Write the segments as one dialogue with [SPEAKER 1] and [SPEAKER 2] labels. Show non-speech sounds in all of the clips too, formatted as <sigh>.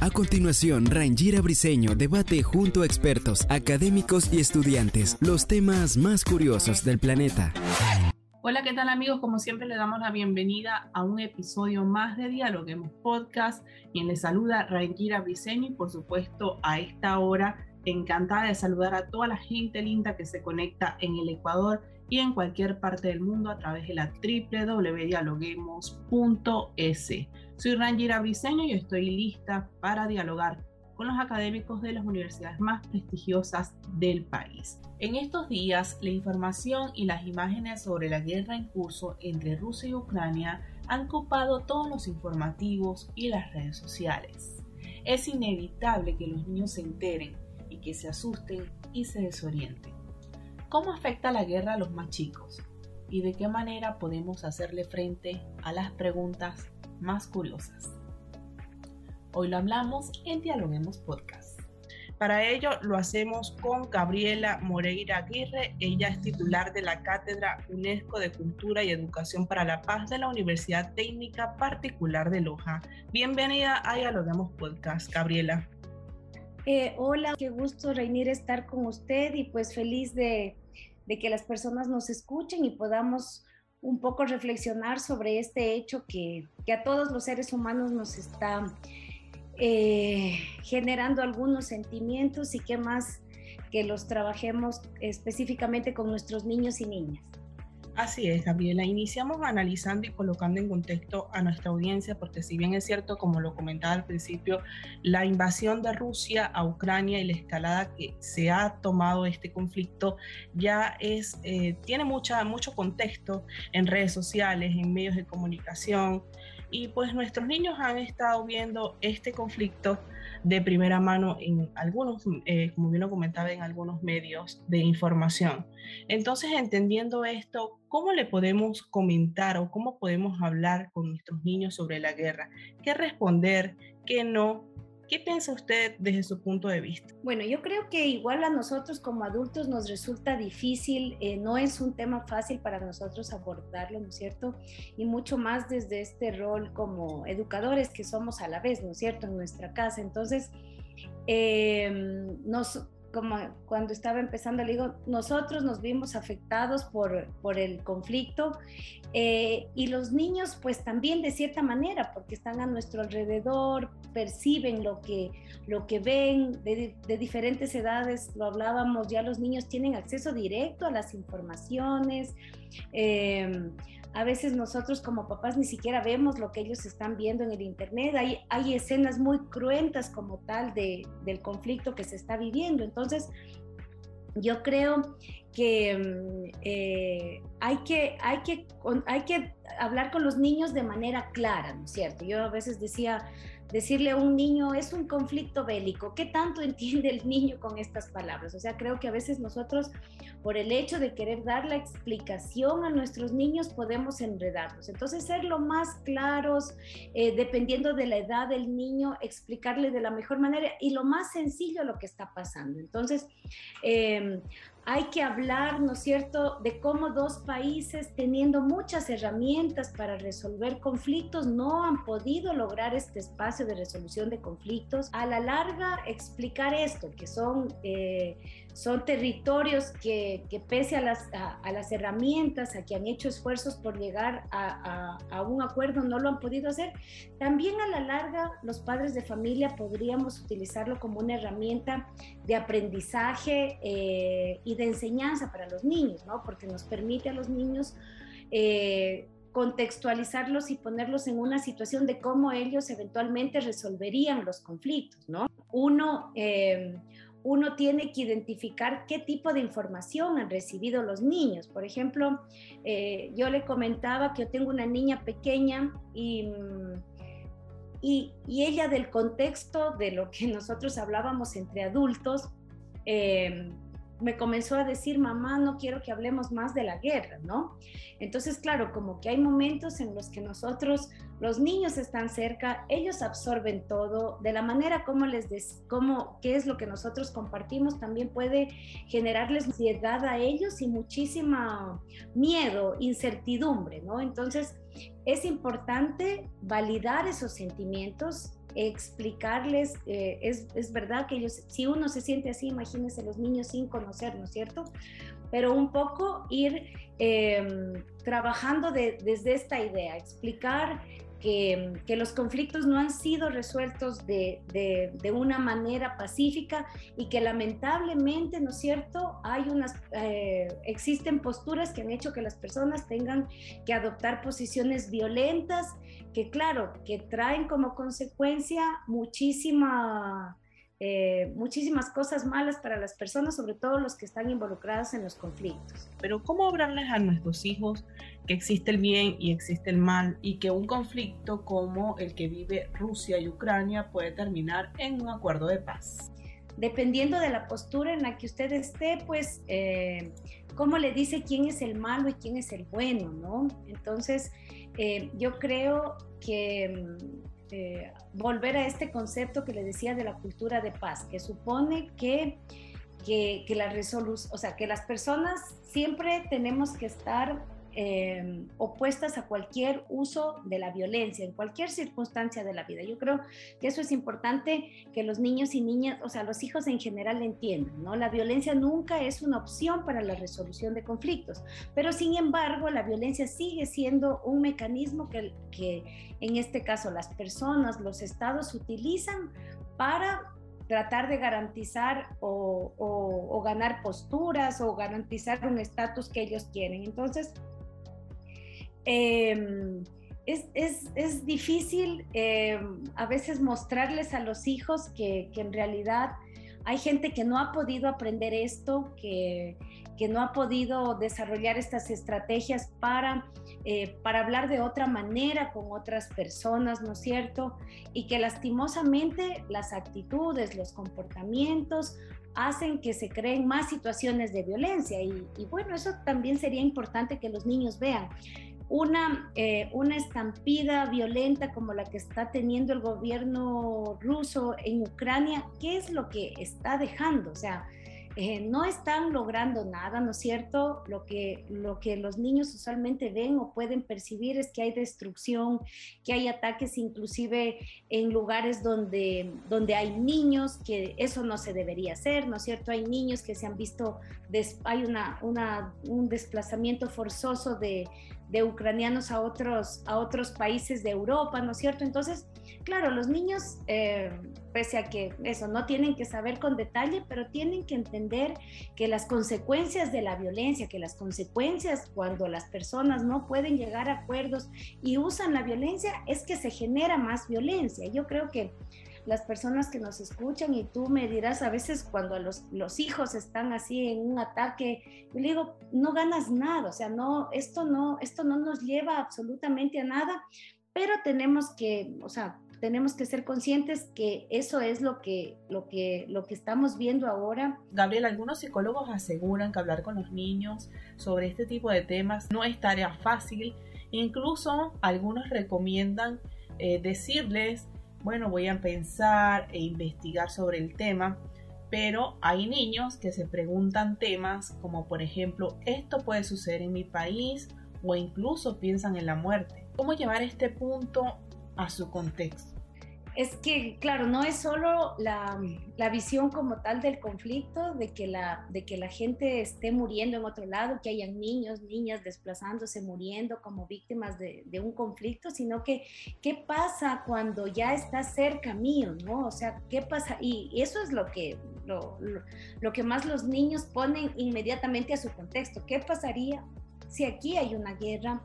[SPEAKER 1] A continuación, Rangira Briseño debate junto a expertos, académicos y estudiantes los temas más curiosos del planeta.
[SPEAKER 2] Hola, ¿qué tal amigos? Como siempre le damos la bienvenida a un episodio más de Dialoguemos Podcast. Quien les saluda Rangira Briseño y por supuesto a esta hora encantada de saludar a toda la gente linda que se conecta en el Ecuador y en cualquier parte del mundo a través de la www.dialoguemos.es. Soy Rangira Briseño y estoy lista para dialogar con los académicos de las universidades más prestigiosas del país. En estos días, la información y las imágenes sobre la guerra en curso entre Rusia y Ucrania han copado todos los informativos y las redes sociales. Es inevitable que los niños se enteren y que se asusten y se desorienten. ¿Cómo afecta la guerra a los más chicos? ¿Y de qué manera podemos hacerle frente a las preguntas más curiosas? Hoy lo hablamos en Dialoguemos Podcast. Para ello lo hacemos con Gabriela Moreira Aguirre. Ella es titular de la Cátedra UNESCO de Cultura y Educación para la Paz de la Universidad Técnica Particular de Loja. Bienvenida a Dialoguemos Podcast, Gabriela.
[SPEAKER 3] Eh, hola, qué gusto, Reinir, estar con usted y pues feliz de, que las personas nos escuchen y podamos un poco reflexionar sobre este hecho que, a todos los seres humanos nos está eh, generando algunos sentimientos y que más que los trabajemos específicamente con nuestros niños y niñas.
[SPEAKER 2] Así es, Gabriela. Iniciamos analizando y colocando en contexto a nuestra audiencia, porque si bien es cierto, como lo comentaba al principio, la invasión de Rusia a Ucrania y la escalada que se ha tomado este conflicto ya es, eh, tiene mucha, mucho contexto en redes sociales, en medios de comunicación, y pues nuestros niños han estado viendo este conflicto de primera mano en algunos, eh, como bien lo comentaba, en algunos medios de información. Entonces, entendiendo esto, ¿cómo le podemos comentar o cómo podemos hablar con nuestros niños sobre la guerra? ¿Qué responder? ¿Qué no? ¿Qué piensa usted desde su punto de vista?
[SPEAKER 3] Bueno, yo creo que igual a nosotros como adultos nos resulta difícil, eh, no es un tema fácil para nosotros abordarlo, ¿no es cierto? Y mucho más desde este rol como educadores que somos a la vez, ¿no es cierto?, en nuestra casa. Entonces, eh, nos, como cuando estaba empezando, le digo, nosotros nos vimos afectados por, por el conflicto eh, y los niños pues también de cierta manera, porque están a nuestro alrededor, perciben lo que, lo que ven de, de diferentes edades, lo hablábamos, ya los niños tienen acceso directo a las informaciones. Eh, a veces nosotros como papás ni siquiera vemos lo que ellos están viendo en el Internet. Hay, hay escenas muy cruentas como tal de, del conflicto que se está viviendo. Entonces, yo creo que mm, eh, hay, que, hay, que, hay que hablar con los niños de manera clara, ¿no es cierto? Yo a veces decía, decirle a un niño es un conflicto bélico, ¿qué tanto <laughs> entiende el niño con estas palabras? O sea, creo que a veces nosotros, por el hecho de querer dar la explicación a nuestros niños, podemos enredarlos. Entonces, ser lo más claros, eh, dependiendo de la edad del niño, explicarle de la mejor manera y lo más sencillo lo que está pasando. Entonces, eh, hay que hablar, ¿no es cierto?, de cómo dos países teniendo muchas herramientas para resolver conflictos no han podido lograr este espacio de resolución de conflictos. A la larga, explicar esto, que son, eh, son territorios que, que pese a las, a, las, herramientas, a que han hecho esfuerzos por llegar a, a, un acuerdo, no lo han podido hacer. También a la larga, los padres de familia podríamos utilizarlo como una herramienta de aprendizaje eh, y de enseñanza para los niños, ¿no? Porque nos permite a los niños eh, contextualizarlos y ponerlos en una situación de cómo ellos eventualmente resolverían los conflictos, ¿no? Uno, eh, uno tiene que identificar qué tipo de información han recibido los niños. Por ejemplo, eh, yo le comentaba que yo tengo una niña pequeña y, y, ella del contexto de lo que <laughs> nosotros hablábamos entre adultos, eh, me comenzó a decir, mamá, no quiero que hablemos más de la guerra, ¿no? Entonces, claro, como que hay momentos en los que nosotros, los niños están cerca, ellos absorben todo, de la manera como les, des, como, qué es lo que nosotros compartimos, también puede generarles ansiedad a ellos y muchísima miedo, incertidumbre, ¿no? Entonces, es importante validar esos sentimientos, explicarles, eh, es, es, verdad que ellos, si uno se siente así, imagínense los niños sin conocer, ¿no es cierto? Pero un poco ir em, trabajando desde esta idea, explicar que, que, los conflictos no han sido resueltos de, de, de, una manera pacífica y que lamentablemente, ¿no es cierto?, hay unas, eh, existen posturas que han hecho que las personas tengan que adoptar posiciones violentas, que claro, que traen como consecuencia muchísima eh, muchísimas cosas malas para las personas, sobre todo los que están involucrados en los conflictos.
[SPEAKER 2] Pero ¿cómo hablarles a nuestros hijos que existe el bien y existe el mal y que un conflicto como el que vive Rusia y Ucrania puede terminar en un acuerdo de paz?
[SPEAKER 3] Dependiendo de la postura en la que usted esté, pues, eh, ¿cómo le dice quién es el malo y quién es el bueno, no? Entonces, eh, yo creo que eh, volver a este concepto que le decía de la cultura de paz, que supone que, que, la o sea, que las personas siempre tenemos que estar eh, opuestas a cualquier uso de la violencia en cualquier circunstancia de la vida. Yo creo que eso es importante que los niños y niñas, o sea, los hijos en general entiendan, ¿no? La violencia nunca es una opción para la resolución de conflictos, pero sin embargo la violencia sigue siendo un mecanismo que, que en este caso las personas, los estados utilizan para tratar de garantizar o, o, o, ganar posturas o garantizar un estatus que ellos quieren. Entonces, Em, es, es, es, difícil em, a veces mostrarles a los hijos que, que, en realidad hay gente que no ha podido aprender esto, que, que no ha podido desarrollar estas estrategias para, eh, para hablar de otra manera con otras personas, ¿no es cierto? Y que lastimosamente las actitudes, los comportamientos hacen que se creen más situaciones de violencia. Y, y bueno, eso también sería importante que los niños vean una, eh, una estampida violenta como la que está teniendo el gobierno ruso en Ucrania, ¿qué es lo que está dejando? O sea, eh, no están logrando nada, ¿no es cierto? Lo que, lo que los niños usualmente ven o pueden percibir es que hay destrucción, que hay ataques inclusive en lugares donde, donde hay niños, que eso no se debería hacer, ¿no es cierto? Hay niños que se han visto, hay una, una, un desplazamiento forzoso de, de ucranianos a otros, a otros países de Europa, ¿no es cierto? Entonces, claro, los niños, eh, pese a que eso, no tienen que saber con detalle, pero tienen que entender que las consecuencias de la violencia, que las consecuencias cuando las personas no pueden llegar a acuerdos y usan la violencia, es que se genera más violencia. Yo creo que las personas que nos escuchan y tú me dirás a veces cuando los, los hijos están así en un ataque, yo le digo, no ganas nada, o sea, no, esto no, esto no nos lleva absolutamente a nada, pero tenemos que, o sea, tenemos que ser conscientes que eso es lo que, lo que, lo que estamos viendo ahora.
[SPEAKER 2] Gabriel, algunos psicólogos aseguran que hablar con los niños sobre este tipo de temas no es tarea fácil. Incluso algunos recomiendan eh, decirles bueno, voy a pensar e investigar sobre el tema, pero hay niños que se preguntan temas como por ejemplo, ¿esto puede suceder en mi país? o incluso piensan en la muerte. ¿Cómo llevar este punto a su contexto?
[SPEAKER 3] Es que, claro, no es solo la, la, visión como tal del conflicto, de que, la, de que la gente esté muriendo en otro lado, que hayan niños, niñas desplazándose, muriendo como víctimas de, un conflicto, sino que qué pasa cuando ya está cerca mío, ¿no? O sea, ¿qué pasa? Y eso es lo que, lo, lo que más los niños ponen inmediatamente a su contexto. ¿Qué pasaría si aquí hay una guerra?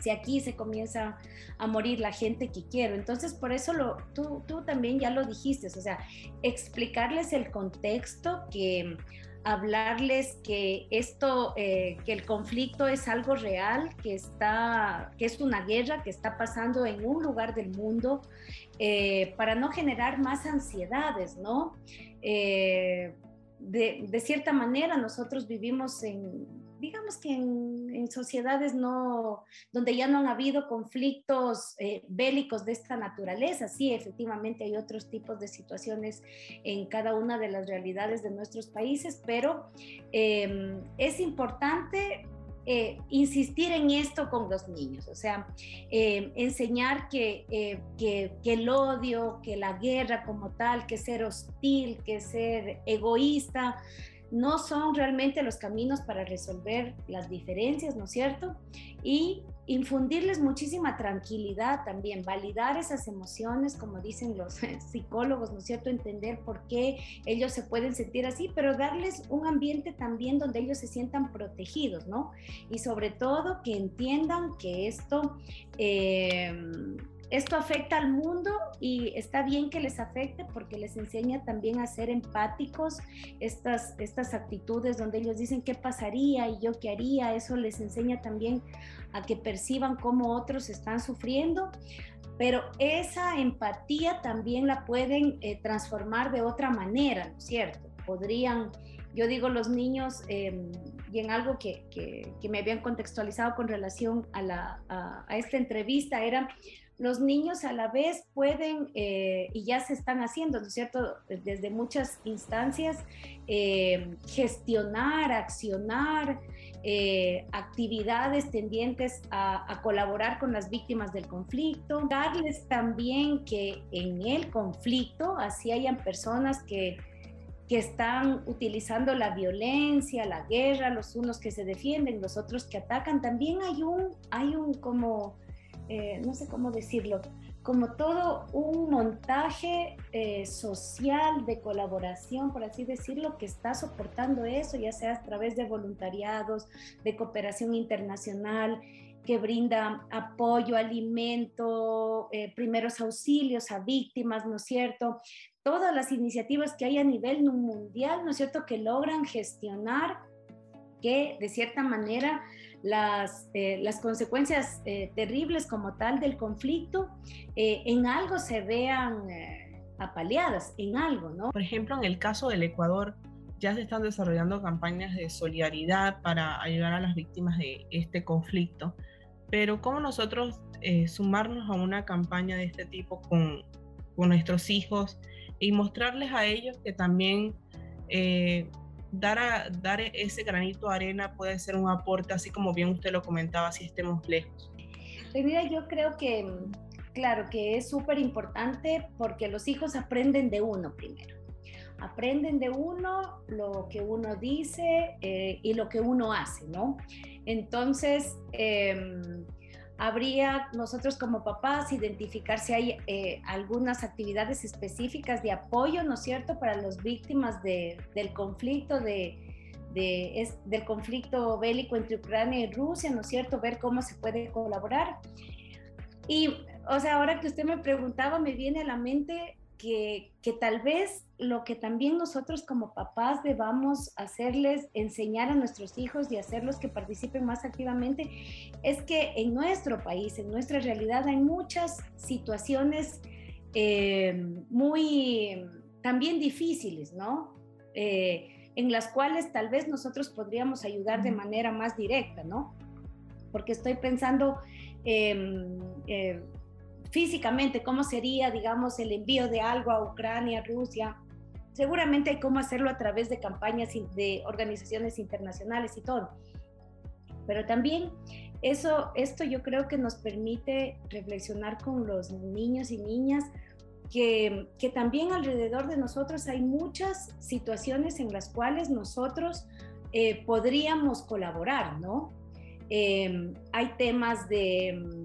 [SPEAKER 3] Si aquí se comienza a morir la gente que quiero. Entonces, por eso lo, tú, tú también ya lo dijiste, o sea, explicarles el contexto que hablarles que esto, eh, que el conflicto es algo real, que está, que es una guerra que está pasando en un lugar del mundo, eh, para no generar más ansiedades, ¿no? Eh, de, de, cierta manera nosotros vivimos en, digamos que en, sociedades no, donde ya no han habido conflictos eh, bélicos de esta naturaleza, sí, efectivamente hay otros tipos de situaciones en cada una de las realidades de nuestros países, pero em, es importante eh, insistir en esto con los niños, o sea, em, enseñar que, eh, que, que, el odio, que la guerra como tal, que ser hostil, que ser egoísta, no son realmente los caminos para resolver las diferencias, ¿no es cierto? Y infundirles muchísima tranquilidad también, validar esas emociones, como dicen los <laughs> psicólogos, ¿no es cierto? Entender por qué ellos se pueden sentir así, pero darles un ambiente también donde ellos se sientan protegidos, ¿no? Y sobre todo que entiendan que esto... Eh, esto afecta al mundo y está bien que les afecte porque les enseña también a ser empáticos, estas, estas actitudes donde ellos dicen qué pasaría y yo qué haría, eso les enseña también a que perciban cómo otros están sufriendo, pero esa empatía también la pueden eh, transformar de otra manera, ¿no es cierto? Podrían, yo digo los niños, em, y en algo que, que, me habían contextualizado con relación a, la, a esta entrevista, era los niños a la vez pueden, eh, y ya se están haciendo, ¿no es cierto?, desde muchas instancias, eh, gestionar, accionar eh, actividades tendientes a, a, colaborar con las víctimas del conflicto, darles también que en el conflicto, así hayan personas que que están utilizando la violencia, la guerra, los unos que se defienden, los otros que atacan, también hay un, hay un como eh, no sé cómo decirlo, como todo un montaje eh, social de colaboración, por así decirlo, que está soportando eso, ya sea a través de voluntariados, de cooperación internacional, que brinda apoyo, alimento, eh, primeros auxilios a víctimas, ¿no es cierto? Todas las iniciativas que hay a nivel mundial, ¿no es cierto?, que logran gestionar que de cierta manera las, eh, las consecuencias eh, terribles como tal del conflicto eh, en algo se vean apaleadas, en algo, ¿no?
[SPEAKER 2] Por ejemplo, en el caso del Ecuador, ya se están desarrollando campañas de solidaridad para ayudar a las víctimas de este conflicto, pero ¿cómo nosotros sumarnos a una campaña de este tipo con, con nuestros hijos y mostrarles a ellos que también dar, dar ese granito de arena puede ser un aporte, así como bien usted lo comentaba, si estemos lejos.
[SPEAKER 3] Pues mira, yo creo que, claro, que es súper importante porque los hijos aprenden de uno primero. Aprenden de uno lo que uno dice eh, y lo que uno hace, ¿no? Entonces, eh, habría nosotros como papás identificar si hay eh, algunas actividades específicas de apoyo, ¿no es cierto?, para las víctimas de, del conflicto de, de, es, del conflicto bélico entre Ucrania y Rusia, ¿no es cierto?, ver cómo se puede colaborar. Y, o sea, ahora que usted me preguntaba, me viene a la mente que, que, tal vez lo que también nosotros como papás debamos hacerles, enseñar a nuestros hijos y hacerlos que participen más activamente, es que en nuestro país, en nuestra realidad, hay muchas situaciones eh, muy también difíciles, ¿no? Eh, en las cuales tal vez nosotros podríamos ayudar de manera más directa, ¿no? Porque estoy pensando... Eh, físicamente cómo sería, digamos, el envío de algo a Ucrania, Rusia. Seguramente hay cómo hacerlo a través de campañas de organizaciones internacionales y todo. Pero también eso, esto yo creo que nos permite reflexionar con los niños y niñas que, que también alrededor de nosotros hay muchas situaciones en las cuales nosotros eh, podríamos colaborar, ¿no? Em, hay temas de,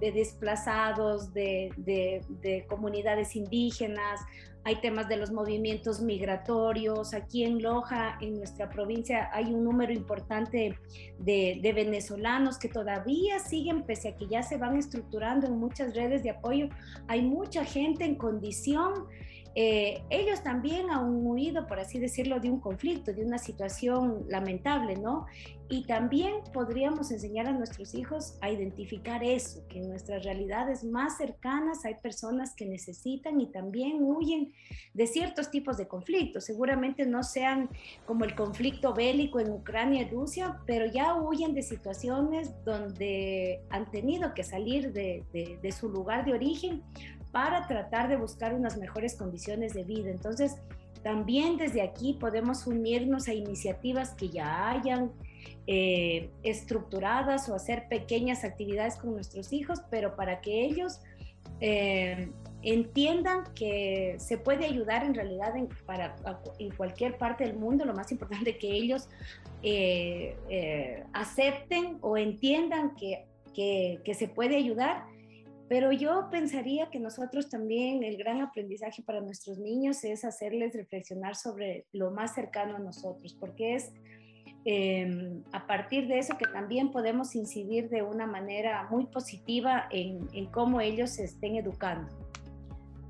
[SPEAKER 3] desplazados, de, comunidades indígenas, hay temas de los movimientos migratorios. Aquí en Loja, en nuestra provincia, hay un número importante de, venezolanos que todavía siguen, pese a que ya se van estructurando en muchas redes de apoyo. Hay mucha gente en condición eh, ellos también han huido, por así decirlo, de un conflicto, de una situación lamentable, ¿no? Y también podríamos enseñar a nuestros hijos a identificar eso, que en nuestras realidades más cercanas hay personas que necesitan y también huyen de ciertos tipos de conflictos. Seguramente no sean como el conflicto bélico en Ucrania y Rusia, pero ya huyen de situaciones donde han tenido que salir de, su lugar de origen para tratar de buscar unas mejores condiciones de vida. Entonces, también desde aquí podemos unirnos a iniciativas que ya hayan eh, estructuradas o hacer pequeñas actividades con nuestros hijos, pero para que ellos eh, entiendan que se puede ayudar en realidad en, para, en cualquier parte del mundo. Lo más importante que ellos eh, acepten o entiendan que, que, que se puede ayudar pero yo pensaría que nosotros también el gran aprendizaje para nuestros niños es hacerles reflexionar sobre lo más cercano a nosotros, porque es em, a partir de eso que también podemos incidir de una manera muy positiva en, en cómo ellos se estén educando.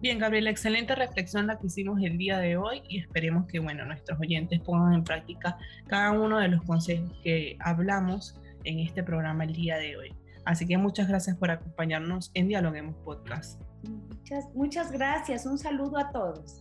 [SPEAKER 2] Bien, Gabriela, excelente reflexión la que hicimos el día de hoy y esperemos que, bueno, nuestros oyentes pongan en práctica cada uno de los consejos que hablamos en este programa el día de hoy. Así que muchas gracias por acompañarnos en Dialoguemos Podcast.
[SPEAKER 3] Muchas, muchas gracias. Un saludo a todos.